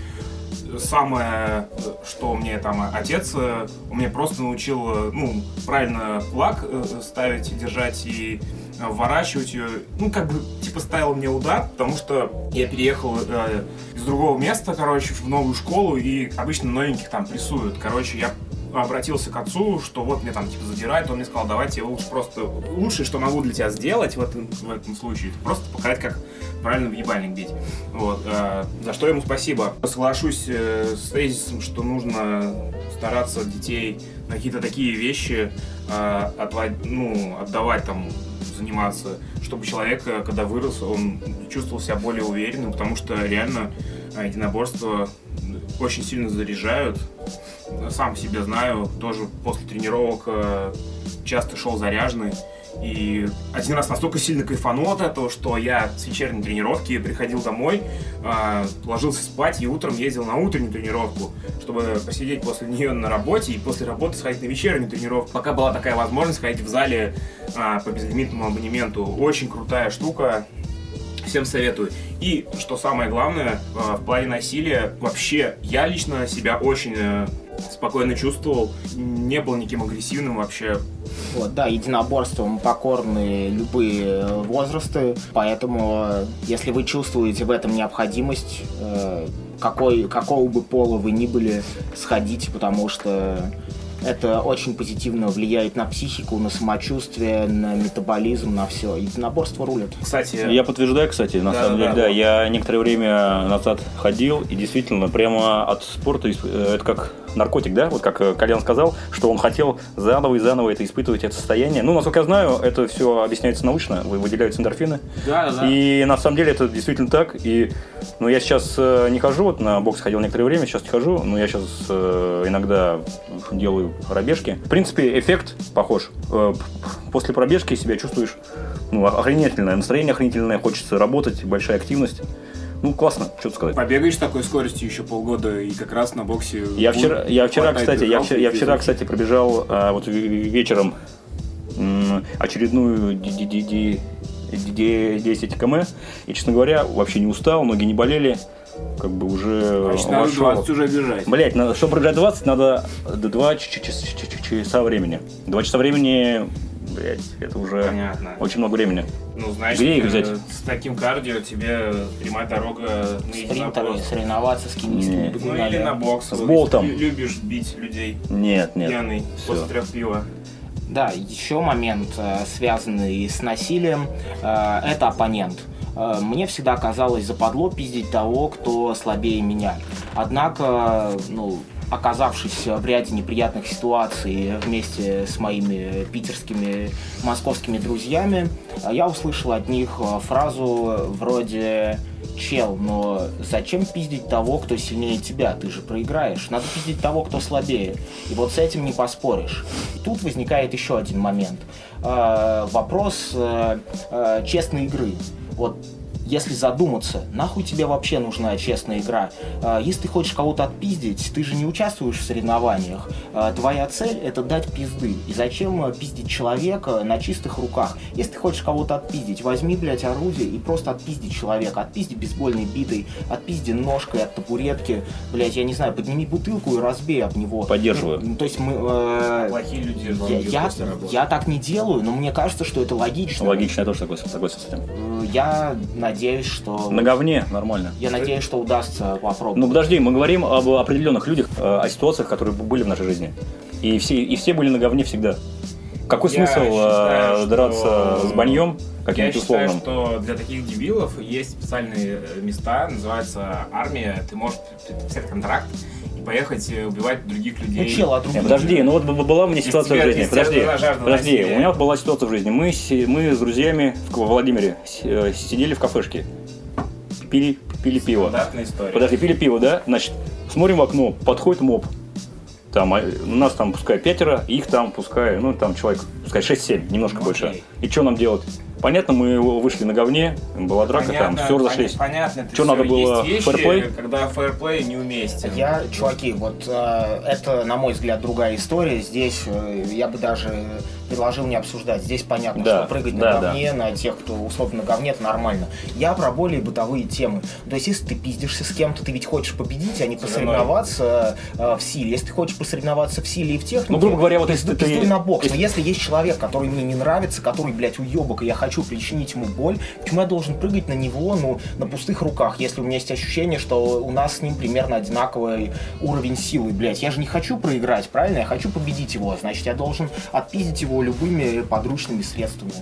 самое, э, что мне там отец, э, он мне просто научил, э, ну, правильно флаг э, ставить, и держать и э, вворачивать ее. Ну, как бы, типа, ставил мне удар, потому что я переехал э, из другого места, короче, в новую школу, и обычно новеньких там прессуют. Короче, я обратился к отцу, что вот мне там типа задирает, он мне сказал, давайте лучше просто лучшее, что могу для тебя сделать в этом, в этом случае, это просто показать, как правильно в ебальник бить. Вот, э, за что ему спасибо. Соглашусь э, с тезисом, что нужно стараться детей на какие-то такие вещи э, отвод- ну, отдавать там заниматься, чтобы человек, э, когда вырос, он чувствовал себя более уверенным, потому что реально э, единоборства очень сильно заряжают. Сам себе знаю, тоже после тренировок э, часто шел заряженный. И один раз настолько сильно кайфанул от этого, что я с вечерней тренировки приходил домой, э, ложился спать и утром ездил на утреннюю тренировку, чтобы посидеть после нее на работе и после работы сходить на вечернюю тренировку. Пока была такая возможность ходить в зале э, по безлимитному абонементу. Очень крутая штука. Всем советую. И, что самое главное, в плане насилия, вообще, я лично себя очень спокойно чувствовал, не был никаким агрессивным вообще. Вот, да, единоборством покорны любые э, возрасты, поэтому э, если вы чувствуете в этом необходимость, э, какой, какого бы пола вы ни были, сходите, потому что это очень позитивно влияет на психику, на самочувствие, на метаболизм, на все. Единоборство рулит. Кстати, Я подтверждаю, кстати, на Да, самом да, деле, да, да, вот. я некоторое время назад ходил, и действительно, прямо от спорта, это как наркотик, да, вот как э, Колян сказал, что он хотел заново и заново это испытывать, это состояние. Ну, насколько я знаю, это все объясняется научно, вы- выделяются эндорфины. да, да. И на самом деле это действительно так. И ну, я сейчас э, не хожу, вот на бокс ходил некоторое время, сейчас не хожу, но я сейчас э, иногда делаю пробежки. В принципе, эффект похож. После пробежки себя чувствуешь ну, охренительное, настроение охренительное, хочется работать, большая активность. Ну, классно, что сказать. Побегаешь с такой скоростью еще полгода и как раз на боксе. Я вчера, я вчера, кстати, я вчера, я вчера, кстати, пробежал а, вот вечером очередную ди- ди- ди- ди- ди- 10 км. И, честно говоря, вообще не устал, ноги не болели. Как бы уже Значит, надо вошел. 20 уже бежать. Блять, Блять, чтобы пробежать 20, надо 2 часа времени. 2 часа времени, блять, это уже Понятно. очень много времени. Ну, знаешь, Где их э, взять? с таким кардио тебе прямая дорога на Спринтеры, единоборство. соревноваться с кенийскими Не. Ну бегунами. или на бокс. С болтом. любишь бить людей Нет, нет. пьяный всё. после трех пива. Да, еще момент, э, связанный с насилием, э, это оппонент. Мне всегда казалось западло пиздить того, кто слабее меня. Однако, ну, оказавшись в ряде неприятных ситуаций вместе с моими питерскими, московскими друзьями, я услышал от них э, фразу вроде «Чел, но зачем пиздить того, кто сильнее тебя? Ты же проиграешь. Надо пиздить того, кто слабее». И вот с этим не поспоришь. И тут возникает еще один момент. Э, Вопрос э, честной игры. Вот если задуматься, нахуй тебе вообще нужна честная игра? Э, Если ты хочешь кого-то отпиздить, ты же не участвуешь в соревнованиях. Э, Твоя цель это дать пизды. И зачем э, пиздить человека на чистых руках? Если ты хочешь кого-то отпиздить, возьми, блядь, орудие и просто отпизди человека. Отпизди бейсбольной битой, отпизди ножкой от табуретки. Блядь, я не знаю, подними бутылку и разбей об него. Поддерживаю. Ну, То есть мы... э, Плохие люди я, я, я так не делаю, но мне кажется, что это логично. Логично, я тоже согласен, согласен с этим. Э, Я надеюсь, что... На говне нормально. Я надеюсь, что удастся попробовать. Ну подожди, мы говорим об определенных людях, э, о ситуациях, которые были в нашей жизни. И все, и все были на говне всегда. Какой Я смысл э, считаю, что- драться с баньем Я считаю, условным? что для таких дебилов есть специальные э, места, называется армия. Ты можешь подписать контракт и поехать э, убивать других Ну, людей. чел, а другие... Нет, подожди, ну вот была у меня ситуация в жизни. Подожди, подожди, у меня вот была ситуация в жизни. Мы, мы с друзьями в Владимире э, сидели в кафешке, пили, пили пиво. Подожди, пили пиво, да? Значит, смотрим в окно, подходит моб. Там, а, у нас там пускай пятеро, их там пускай, ну там человек, пускай 6-7, немножко Ну, больше. окей. И что нам делать? Понятно, мы вышли на говне, была драка, там, все разошлись. Понятно, всё. надо было, Есть вещи, фэрплей? когда фэрплей неуместен. Я, чуваки, вот э, это, на мой взгляд, другая история. Здесь э, я бы даже предложил не обсуждать. Здесь понятно, Да, что прыгать да, на говне, на тех, кто условно на говне, это нормально. Я про более бытовые темы. То есть, если ты пиздишься с кем-то, ты ведь хочешь победить, а не Со посоревноваться э, в силе. Если ты хочешь посоревноваться в силе и в технике, Ну, грубо говоря, вот если ты- пиздуй на бокс. если- Но если есть человек, который мне не нравится, который, блядь, уебок, и я хочу причинить ему боль, почему я должен прыгать на него, ну, на пустых руках, если у меня есть ощущение, что у нас с ним примерно одинаковый уровень силы, блядь. Я же не хочу проиграть, правильно? Я хочу победить его, значит, я должен отпиздить его любыми подручными средствами.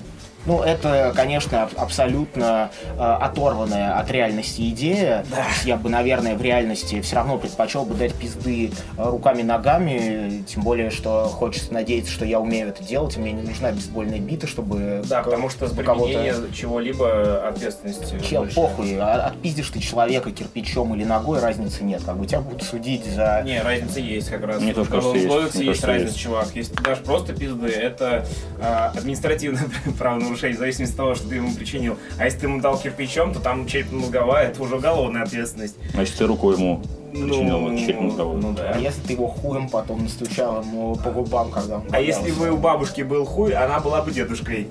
Ну, это, конечно, аб- абсолютно э, оторванная от реальности идея. То есть Я бы, наверное, в реальности все равно предпочел бы дать пизды э, руками-ногами, тем более, что хочется надеяться, что я умею это делать, и мне не нужна бейсбольная бита, чтобы... Да, потому что с применения чего-либо ответственности Чел, больше. похуй, а- отпиздишь ты человека кирпичом или ногой, разницы нет. Как бы тебя будут судить за... Не, разница есть как раз. Мне тоже кажется, есть. есть разница, есть. чувак. Если ты дашь просто пизды, это а, административное правонарушение, в зависимости от того, что ты ему причинил. А если ты ему дал кирпичом, то там черепно-мозговая, это уже уголовная ответственность. Значит, ты руку ему причинил Ну, черепно-мозговую. ну да. А если ты его хуем потом настучал ему по губам, когда он А если бы у бабушки был хуй, она была бы дедушкой.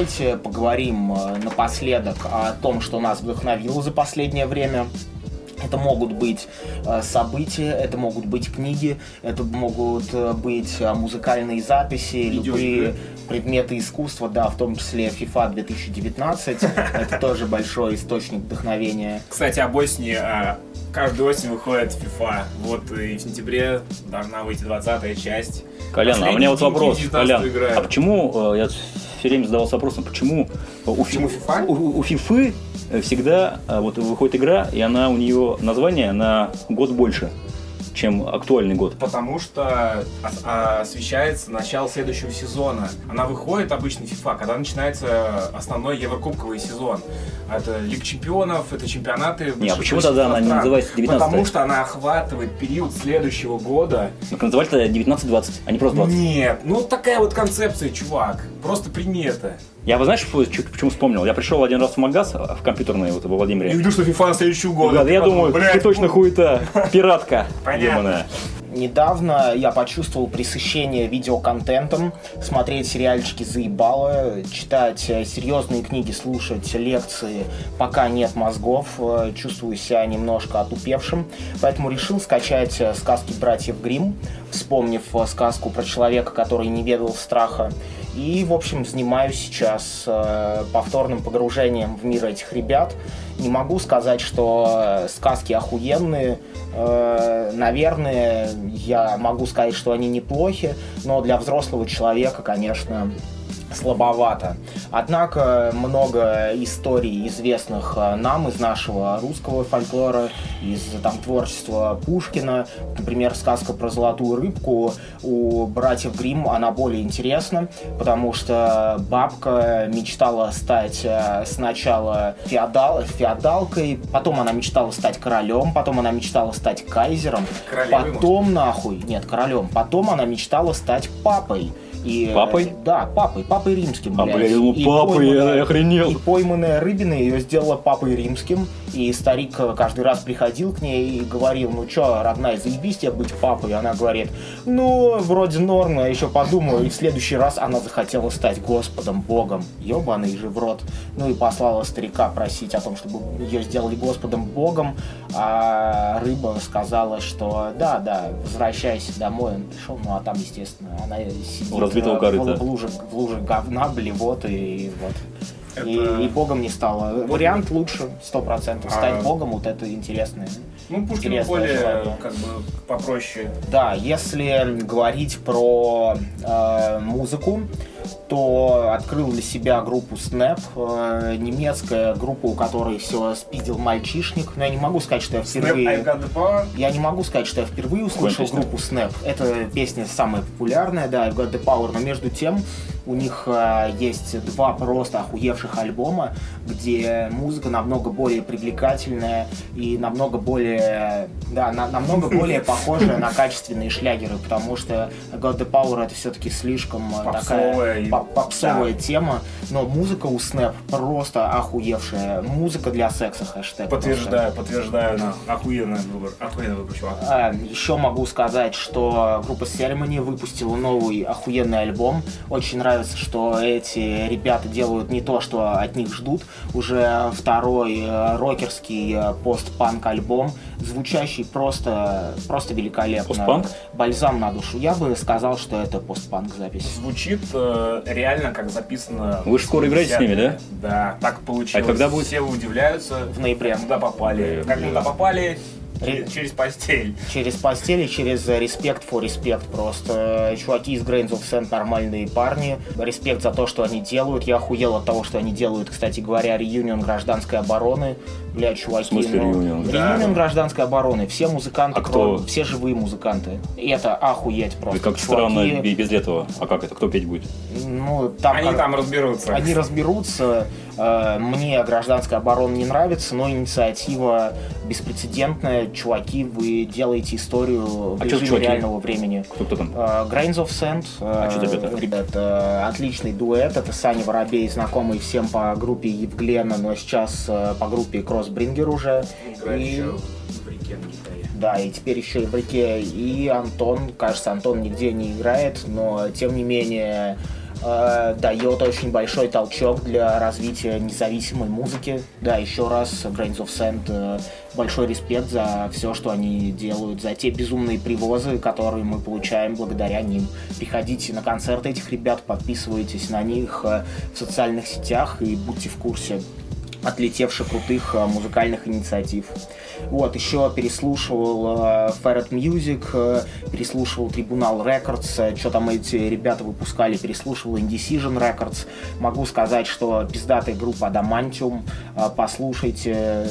Давайте поговорим э, напоследок о том, что нас вдохновило за последнее время. Это могут быть э, события, это могут быть книги, это могут э, быть музыкальные записи, любые предметы искусства, да, в том числе FIFA 2019. Это тоже большой источник вдохновения. Кстати, об осени. а, Каждую осень выходит FIFA. Вот и в сенябре должна выйти 20 часть. Колян, а у меня вот вопрос, 19 Колян, а почему, я все время задавался вопросом, почему у, Почему Фи- FIFA? у, у Фифы э, всегда э, вот выходит игра, и она у нее название на год больше, чем актуальный год. Потому что а, освещается начало следующего сезона. Она выходит обычно FIFA, когда начинается основной еврокубковый сезон. Это Лига чемпионов, это чемпионаты. Не, а почему тогда она не называется 19-я? Потому что она охватывает период следующего года. Ну, называли тогда 19-20, а не просто 20. Нет, ну такая вот концепция, чувак. Просто прими это. Я, вы знаешь, почему вспомнил? Я пришел один раз в магаз, а, в компьютерный вот во Владимире. И жду, что FIFA на следующий год. Да, я думаю, блядь, ты точно хуета, пиратка Понятно. недавно я почувствовал пресыщение видеоконтентом, смотреть сериальчики заебало, читать э, серьезные книги, слушать лекции, пока нет мозгов, э, чувствую себя немножко отупевшим, поэтому решил скачать э, сказки братьев Грим, вспомнив сказку про человека, который не ведал страха. И, в общем, занимаюсь сейчас э, повторным погружением в мир этих ребят. Не могу сказать, что сказки охуенные. Э, наверное, я могу сказать, что они неплохи, но для взрослого человека, конечно, слабовато. Однако много историй, известных э, нам из нашего русского фольклора, из там, творчества Пушкина, например, сказка про золотую рыбку у братьев Грим, она более интересна, потому что бабка мечтала стать э, сначала феодал, феодалкой, потом она мечтала стать королем, потом она мечтала стать кайзером, Королевой, потом может? нахуй, нет, королем, потом она мечтала стать папой. И, папой? Э, да, папой, папой римским. А, блядь, ну папой, я охренел. И пойманная рыбина ее сделала папой римским. И старик э, каждый раз приходил к ней и говорил, ну чё, родная, заебись тебе быть папой. И она говорит, ну, вроде норм, я еще подумаю. И в следующий раз она захотела стать Господом, Богом. Ёбаный же в рот. Ну и послала старика просить о том, чтобы ее сделали Господом, Богом. А рыба сказала, что да, да, возвращайся домой. Он пришел, ну а там, естественно, она сидит корыта. В, луже, в луже говна, блевоты и вот. Это... И, и богом не стало. Вот. Вариант лучше, сто процентов. Стать а... богом, вот это интересное. Ну, Пушкин более, желание. как бы, попроще. Да, если говорить про э, музыку, то открыл для себя группу Snap, э, немецкая группа, у которой все спиздил мальчишник. Но я не могу сказать, что я впервые... Я не могу сказать, что я впервые услышал группу Snap. Это песня самая популярная, да, I've Got The Power, но между тем у них э, есть два просто охуевших альбома, где музыка намного более привлекательная и намного более, да, на, намного более похожая на качественные шлягеры, потому что God the Power это все-таки слишком э, попсовая, такая попсовая да. тема, но музыка у Snap просто охуевшая. Музыка для секса хэштег. Подтверждаю, подтверждаю, на охуенный выбор, охуенный выбор, чувак. А, еще могу сказать, что группа Ceremony выпустила новый охуенный альбом. Очень нравится, что эти ребята делают не то, что от них ждут. Уже второй э, рокерский э, постпанк альбом, звучащий просто, просто великолепно. Постпанк? Бальзам на душу. Я бы сказал, что это постпанк запись. Звучит э, реально как записано. Вы же скоро играете с ними, да? Да, так получилось. А когда будет? Все удивляются. В ноябре. Куда попали. Как мы туда Через постель. Через постель и через респект for респект просто. Чуваки из Grains of Sand нормальные парни. Респект за то, что они делают. Я охуел от того, что они делают, кстати говоря, реюнион гражданской обороны. Бля, чуваки. В смысле ну, реюнион? Реюнион да. гражданской обороны. Все музыканты, а кто? все живые музыканты. И это охуеть просто. И как чуваки... странно и без этого. А как это? Кто петь будет? Ну, там... Они как... там разберутся. Они разберутся. Э, мне гражданская оборона не нравится, но инициатива беспрецедентная. Чуваки, вы делаете историю в а режиме реального времени. Кто, кто там? Uh, Grains of Sand. Uh, а что это? Ребята, отличный дуэт. Это Саня Воробей, знакомый всем по группе Евглена, но сейчас uh, по группе Кроссбрингер уже. И... Да, и теперь еще и в реке. И Антон, кажется, Антон нигде не играет, но тем не менее э, дает очень большой толчок для развития независимой музыки. Да, еще раз Grains of Sand э, большой респект за все, что они делают, за те безумные привозы, которые мы получаем благодаря ним. Приходите на концерты этих ребят, подписывайтесь на них э, в социальных сетях и будьте в курсе отлетевших крутых э, музыкальных инициатив. Вот, еще переслушивал э, Ferret Music, э, переслушивал Tribunal Records, что там эти ребята выпускали, переслушивал Indecision Records. Могу сказать, что пиздатая группа Adamantium, послушайте,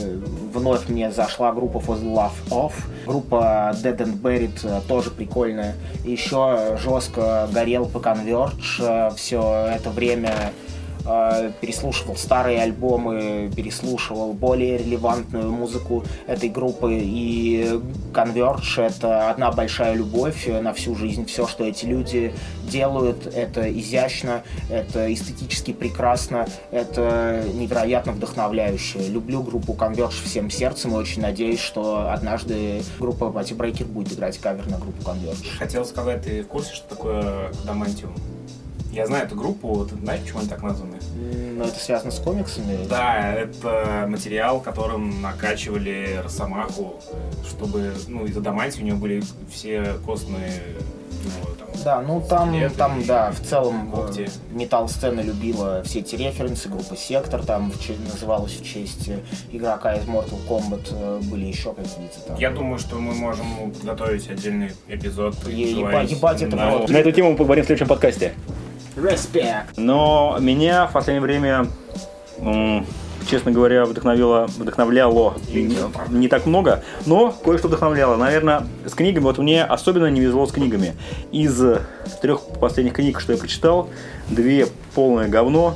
вновь мне зашла группа For the Love Of, группа Dead and Buried тоже прикольная. Еще жестко горел по Converge все это время э, переслушивал старые альбомы, переслушивал более релевантную музыку этой группы. И Converge — это одна большая любовь на всю жизнь. Все, что эти люди делают, это изящно, это эстетически прекрасно, это невероятно вдохновляюще. Люблю группу Converge всем сердцем и очень надеюсь, что однажды группа Body Breaker будет играть кавер на группу Converge. Хотел сказать, ты в курсе, что такое Адамантиум? Я знаю эту группу, ты знаешь, почему они так названы? Но это связано с комиксами? Да, это материал, которым накачивали Росомаху, чтобы, ну, из адамантия у него были все костные ну, там, да, ну там, скелеты там, и да, в целом когти. э, металл-сцена любила все эти референсы, группа Сектор там называлась в честь э, игрока из Mortal Kombat, э, были еще какие-то там. Я думаю, что мы можем подготовить отдельный эпизод. Е- еба- ебать, это на- было- На эту тему мы поговорим в следующем подкасте. Респект! Но меня в последнее время, честно говоря, вдохновило, вдохновляло не, не так много, но кое-что вдохновляло. Наверное, с книгами, вот мне особенно не везло с книгами. Из трех последних книг, что я прочитал, две полное говно,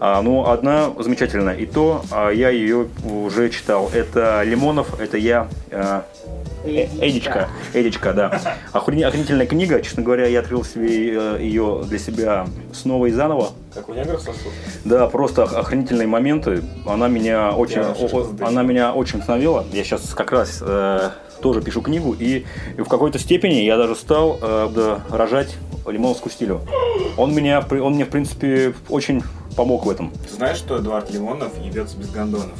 а, ну, одна замечательная. И то а, я ее уже читал. Это Лимонов, это я. а, Эдичка, Эдичка, да. Охрен- Охренительная книга, честно говоря, я открыл себе э, ее для себя снова и заново. Как у негров сосуд? Да, просто ох- охренительные моменты. Она меня очень, о- она меня очень вдохновила. Я сейчас как раз э, тоже пишу книгу, и, и в какой-то степени я даже стал э, да, рожать лимоновскую стилю. Он меня, он мне в принципе очень помог в этом. Ты знаешь, что Эдуард Лимонов ебется без гондонов?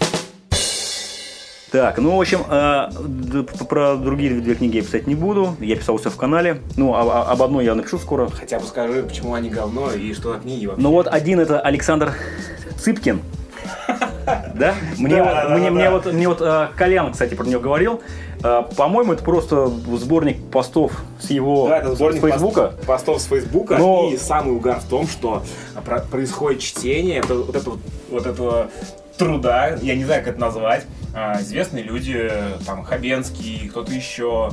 Так, ну, в общем, э, про другие две книги я писать не буду. Я писал все в канале. Ну, а- а- об одной я напишу скоро. Хотя бы скажи, почему они говно и что за книги вообще. Ну вот один это Александр Цыпкин. Да? Мне, Да, мне, да, мне да. вот, мне вот э, Колян, кстати, про него говорил. Э, По-моему, это просто сборник постов с его Да, это сборник с Фейсбука. пост- постов с Фейсбука. Но- И самый угар в том, что про- происходит чтение это, вот, этого, вот этого труда, я не знаю, как это назвать. А, известные люди, там, Хабенский, кто-то еще.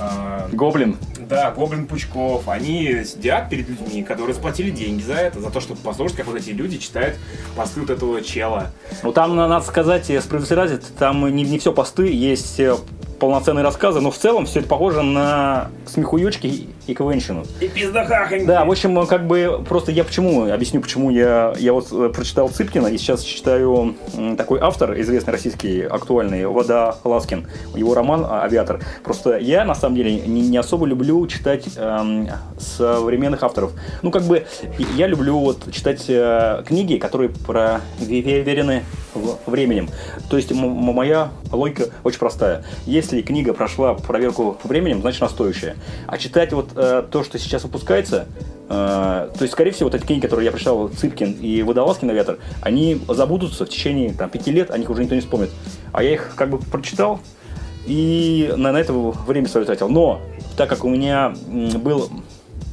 а, Гоблин. да, Гоблин Пучков, они сидят перед людьми, которые заплатили деньги за это, за то, чтобы послушать, как вот эти люди читают посты вот этого чела. Ну там, на- надо сказать, справедливости ради, там не, не все посты, есть э, полноценные рассказы, но в целом все это похоже на смехуёчки и- КВНщину. И пиздахахоньки. Да, в общем, как бы просто я почему, объясню, почему я, я вот э, прочитал Цыпкина и сейчас читаю такой автор, известный российский, актуальный, Вода Ласкин, его роман а, «Авиатор». Просто я, на самом деле, не, не особо люблю читать эм, современных авторов. Ну, как бы, я люблю вот читать э, книги, которые проверены временем. То есть моя логика очень простая. Если книга прошла проверку временем, значит она стоящая. А читать вот э, то, что сейчас выпускается, э, то есть, скорее всего, вот эти книги, которые я прочитал, Цыпкин и Водолазкин «Авиатор», они забудутся в течение там, пяти лет, о них уже никто не вспомнит. А я их как бы прочитал, и на, на это время свое тратил. Но, так как у меня был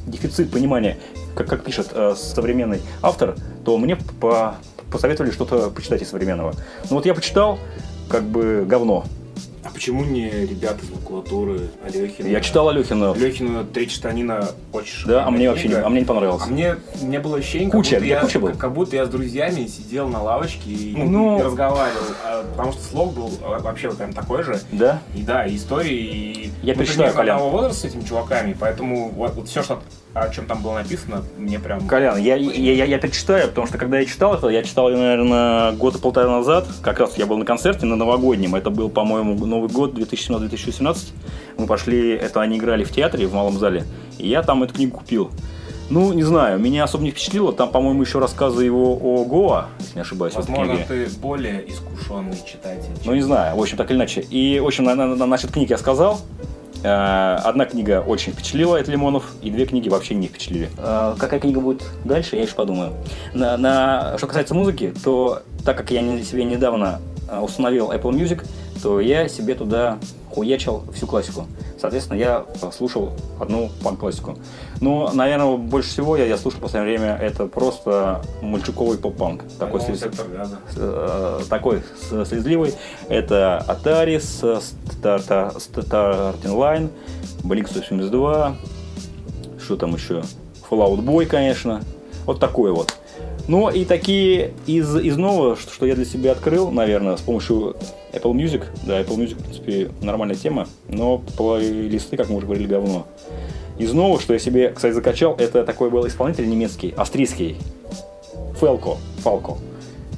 дефицит понимания, как, как пишет э, современный автор, то мне по- посоветовали что-то почитать из современного. Ну вот я почитал, как бы говно. А почему не ребята из макулатуры, Алехина? Я читал Алехина, Алехина «Три штанина» очень да, а мне вообще не, а мне не понравилось. А мне, мне было ощущение, Куча, как, будто я, куча был? как, будто я с друзьями сидел на лавочке и, ну, Ну. и разговаривал. А, потому что слог был а, вообще прям такой же. Да? И да, и истории, и Я мы перечитаю, Колян. одного возраста с этими чуваками, поэтому вот, вот все, что, о чем там было написано, мне прям... Колян, я, я, я, я перечитаю, потому что когда я читал это, я читал, наверное, года полтора назад, как раз я был на концерте на новогоднем, это был, по-моему, Новый год 2017-2018, мы пошли, это они играли в театре в малом зале, и я там эту книгу купил. Ну, не знаю, меня особо не впечатлило, там, по-моему, еще рассказы его о Гоа, если не ошибаюсь, Возможно, книге. ты более искушенный читатель. Ну, не знаю, в общем, так или иначе. И, в общем, на, на- на- насчет книг я сказал. Э, Одна книга очень впечатлила, это Лимонов, и две книги вообще не впечатлили. Э, Какая книга будет дальше, я еще подумаю. На, на- что касается музыки, то так как я себе недавно э, установил Apple Music, то я себе туда хуячил всю классику. Соответственно, я э, слушал одну панк-классику. Но, наверное, больше всего я, я слушал в последнее время это просто мальчуковый поп-панк. Такой слез- э, такой слезливый. Это Atari, с- Starta- Starting Line, Blink 172, что там еще? Fallout Boy, конечно. Вот такой вот. Ну и такие из, из нового, что, что я для себя открыл, наверное, с помощью Apple Music. Да, Apple Music, в принципе, нормальная тема, но плейлисты, как мы уже говорили, говно. Из нового, что я себе, кстати, закачал, это такой был исполнитель немецкий, австрийский, Фелко, Фалко.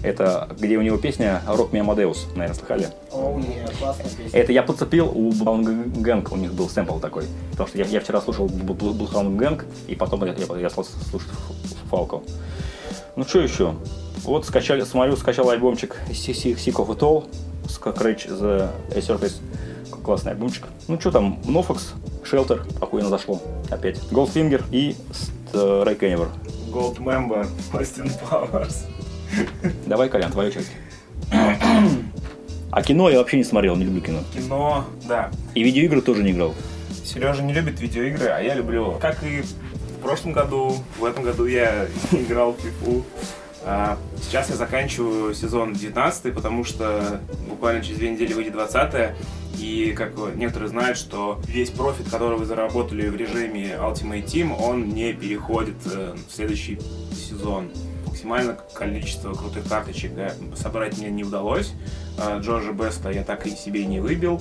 Это где у него песня «Рок Me Amadeus», наверное, слыхали? О, классная песня. Это я подцепил у Gang, у них был сэмпл такой. Потому что я, я вчера слушал Gang, и потом я, я, я стал слушать Фалко. Ну что еще? Вот скачали, смотрю, скачал альбомчик Sick of It All, Scratch the A Surface. Классный альбомчик. Ну что там, Nofox, Shelter, охуенно зашло. Опять. Goldfinger и Ray Canniver. Gold Member, Austin Powers. Давай, Колян, твою часть. А кино я вообще не смотрел, не люблю кино. Кино, да. И видеоигры тоже не играл. Сережа не любит видеоигры, а я люблю. Как и в прошлом году, в этом году я играл в FIFA. А сейчас я заканчиваю сезон 19, потому что буквально через две недели выйдет 20 и как некоторые знают, что весь профит, который вы заработали в режиме Ultimate Team, он не переходит э, в следующий сезон максимальное количество крутых карточек собрать мне не удалось. А, Джорджа Беста я так и себе не выбил.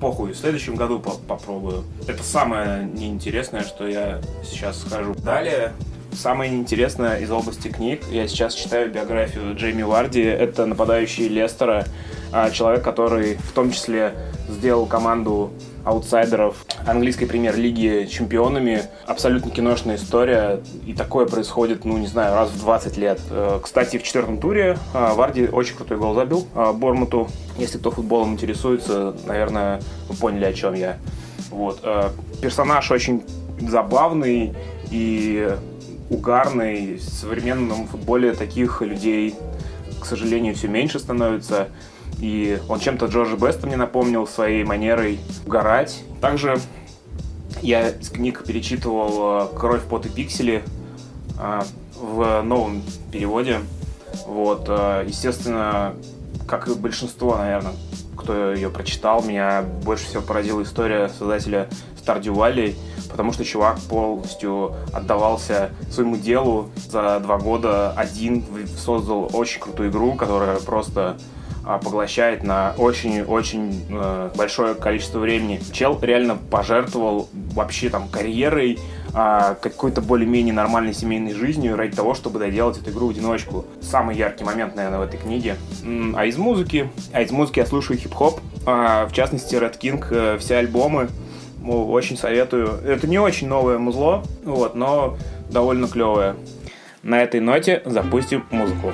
Похуй, в следующем году по попробую. Это самое неинтересное, что я сейчас скажу. Далее, Самое интересное из области книг. Я сейчас читаю биографию Джейми Варди. Это нападающий Лестера. А, человек, который в том числе сделал команду аутсайдеров английской премьер-лиги чемпионами. Абсолютно киношная история. И такое происходит, ну, не знаю, раз в 20 лет. Э, кстати, в четвертом туре э, Варди очень крутой гол забил э, Бормуту. Если кто футболом интересуется, наверное, вы поняли, о чем я. Вот. Персонаж очень забавный и угарный. В современном футболе таких людей, к сожалению, все меньше становится. И он чем-то Джорджа Беста мне напомнил своей манерой угорать. Также я из книг перечитывал э, «Кровь, пот и пиксели» э, в новом переводе. Вот, э, естественно, как и большинство, наверное, кто ее прочитал, меня больше всего поразила история создателя Stardew Valley, потому что чувак полностью отдавался своему делу за два года один, создал очень крутую игру, которая просто а, поглощает на очень-очень э, большое количество времени. Чел реально пожертвовал вообще там карьерой, а, какой-то более-менее нормальной семейной жизнью ради того, чтобы доделать эту игру в одиночку. Самый яркий момент, наверное, в этой книге. А из музыки? А из музыки я слушаю хип-хоп. А, в частности, Red King, э, все альбомы. Очень советую. Это не очень новое музло, вот, но довольно клевое. На этой ноте запустим музыку.